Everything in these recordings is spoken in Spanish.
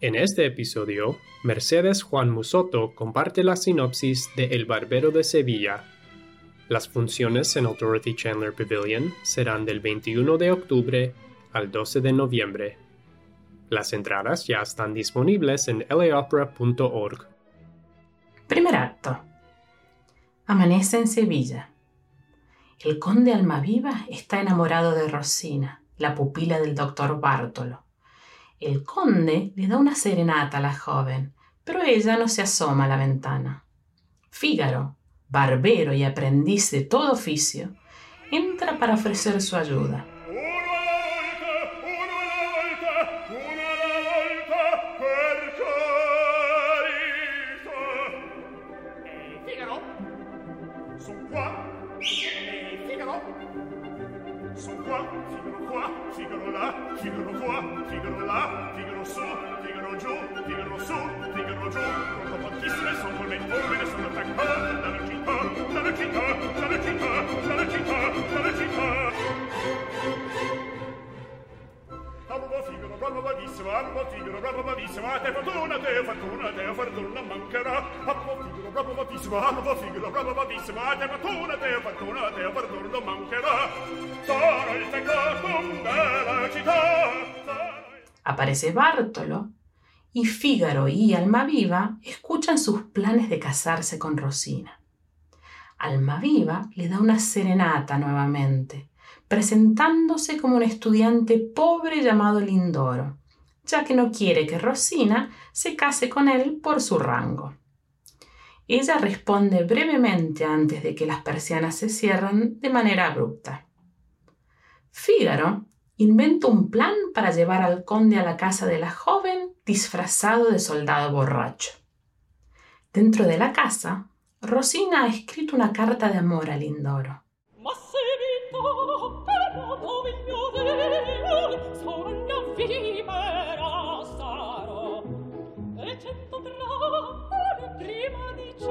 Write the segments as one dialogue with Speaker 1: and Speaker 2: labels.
Speaker 1: En este episodio, Mercedes Juan Musoto comparte la sinopsis de El Barbero de Sevilla. Las funciones en el Dorothy Chandler Pavilion serán del 21 de octubre al 12 de noviembre. Las entradas ya están disponibles en laopera.org.
Speaker 2: Primer acto. Amanece en Sevilla. El conde Almaviva está enamorado de Rosina, la pupila del doctor Bártolo. El conde le da una serenata a la joven, pero ella no se asoma a la ventana. Fígaro, barbero y aprendiz de todo oficio, entra para ofrecer su ayuda.
Speaker 3: Figaro là, Figaro qua, Figaro là, Figaro su, Figaro giù, Figaro su, Figaro giù. Con tantissime son col mentore, sono attaccato
Speaker 2: Aparece Bártolo y Fígaro y Almaviva escuchan sus planes de casarse con Rosina. Almaviva le da una serenata nuevamente, presentándose como un estudiante pobre llamado Lindoro, ya que no quiere que Rosina se case con él por su rango. Ella responde brevemente antes de que las persianas se cierren de manera abrupta. Fígaro inventa un plan para llevar al conde a la casa de la joven disfrazado de soldado borracho. Dentro de la casa, Rosina ha escrito una carta de amor a Lindoro.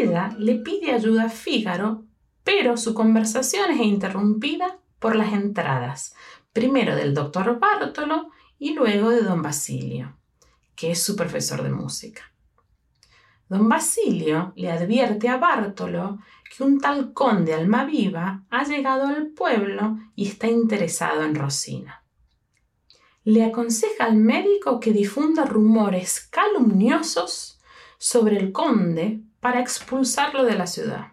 Speaker 2: Le pide ayuda a Fígaro, pero su conversación es interrumpida por las entradas, primero del doctor Bártolo y luego de don Basilio, que es su profesor de música. Don Basilio le advierte a Bártolo que un tal conde Almaviva ha llegado al pueblo y está interesado en Rosina. Le aconseja al médico que difunda rumores calumniosos sobre el conde para expulsarlo de la ciudad.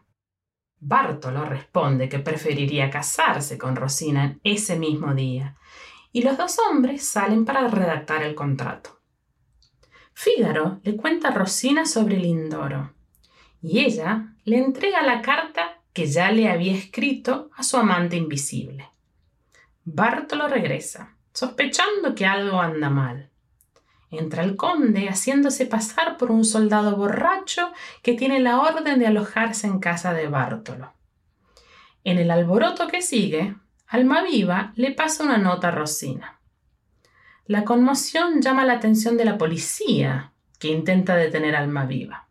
Speaker 2: Bártolo responde que preferiría casarse con Rosina ese mismo día, y los dos hombres salen para redactar el contrato. Fígaro le cuenta a Rosina sobre Lindoro, y ella le entrega la carta que ya le había escrito a su amante invisible. Bártolo regresa, sospechando que algo anda mal. Entra el conde haciéndose pasar por un soldado borracho que tiene la orden de alojarse en casa de Bártolo. En el alboroto que sigue, Almaviva le pasa una nota a Rosina. La conmoción llama la atención de la policía, que intenta detener a Almaviva.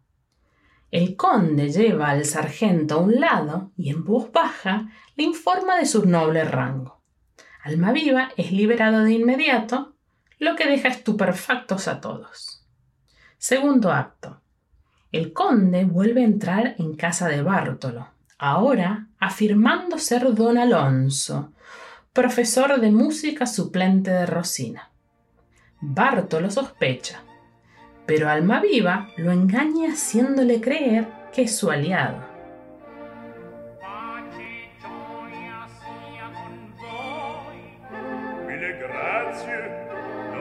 Speaker 2: El conde lleva al sargento a un lado y en voz baja le informa de su noble rango. Almaviva es liberado de inmediato lo que deja estupefactos a todos. Segundo acto. El conde vuelve a entrar en casa de Bártolo, ahora afirmando ser don Alonso, profesor de música suplente de Rosina. Bártolo sospecha, pero Almaviva lo engaña haciéndole creer que es su aliado.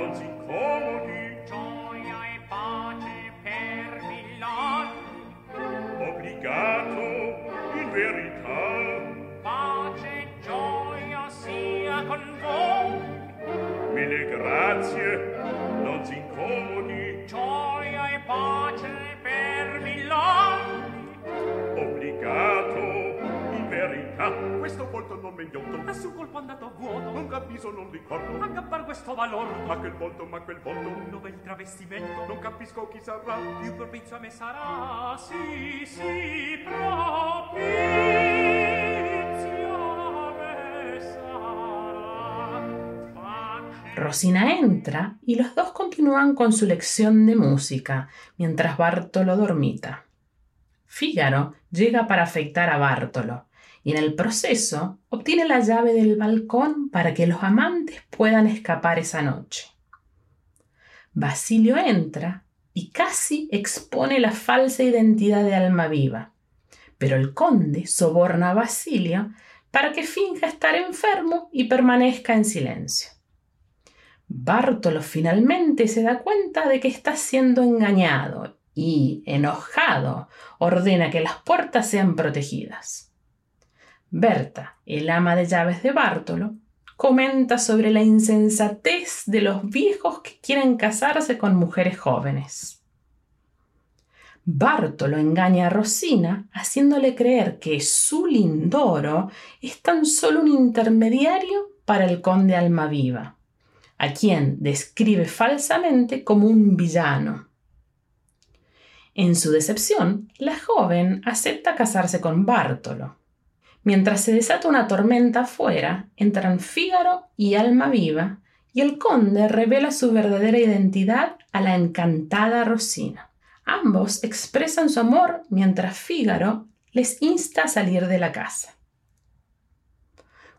Speaker 3: così comodi. Gioia e pace per Milano obbligato in verità. Pace gioia sia con voi. Mille grazie volto non m'inghiotto.
Speaker 4: Ma su colpo andato a vuoto.
Speaker 3: Non capisco, non ricordo.
Speaker 4: A campar questo valor.
Speaker 3: Ma quel volto, ma quel volto.
Speaker 4: Un bel travestimento.
Speaker 3: Non capisco chi sarà.
Speaker 4: Più propizio a me sarà. Sì, sì, propizio a me sarà. Facce-
Speaker 2: Rosina entra y los dos continúan con su lección de música mientras Bartolo dormita. Fígaro llega para afectar a Bartolo y en el proceso obtiene la llave del balcón para que los amantes puedan escapar esa noche. Basilio entra y casi expone la falsa identidad de Almaviva, pero el conde soborna a Basilio para que finja estar enfermo y permanezca en silencio. Bartolo finalmente se da cuenta de que está siendo engañado y, enojado, ordena que las puertas sean protegidas. Berta, el ama de llaves de Bartolo, comenta sobre la insensatez de los viejos que quieren casarse con mujeres jóvenes. Bartolo engaña a Rosina haciéndole creer que su Lindoro es tan solo un intermediario para el conde Almaviva, a quien describe falsamente como un villano. En su decepción, la joven acepta casarse con Bartolo. Mientras se desata una tormenta afuera, entran Fígaro y Almaviva y el conde revela su verdadera identidad a la encantada Rosina. Ambos expresan su amor mientras Fígaro les insta a salir de la casa.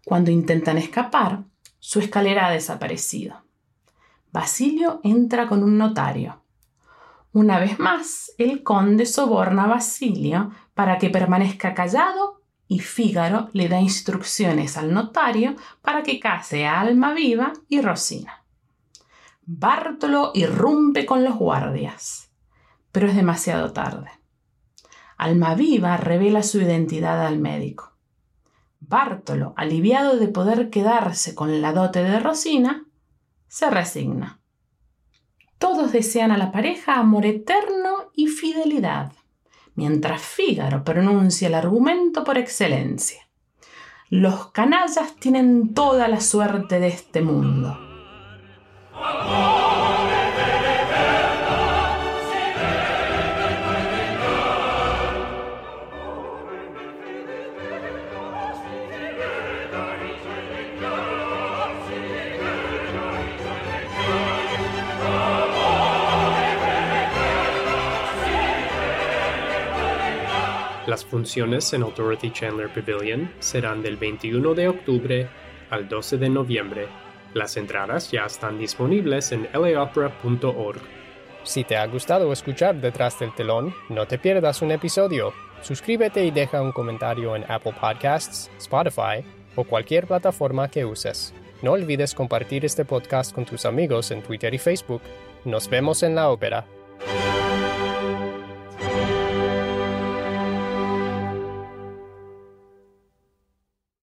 Speaker 2: Cuando intentan escapar, su escalera ha desaparecido. Basilio entra con un notario. Una vez más, el conde soborna a Basilio para que permanezca callado y Fígaro le da instrucciones al notario para que case a Almaviva y Rosina. Bártolo irrumpe con los guardias, pero es demasiado tarde. Almaviva revela su identidad al médico. Bártolo, aliviado de poder quedarse con la dote de Rosina, se resigna. Todos desean a la pareja amor eterno y fidelidad, mientras Fígaro pronuncia el argumento por excelencia. Los canallas tienen toda la suerte de este mundo.
Speaker 1: Las funciones en Dorothy Chandler Pavilion serán del 21 de octubre al 12 de noviembre. Las entradas ya están disponibles en laopera.org.
Speaker 5: Si te ha gustado escuchar Detrás del Telón, no te pierdas un episodio. Suscríbete y deja un comentario en Apple Podcasts, Spotify o cualquier plataforma que uses. No olvides compartir este podcast con tus amigos en Twitter y Facebook. Nos vemos en la ópera.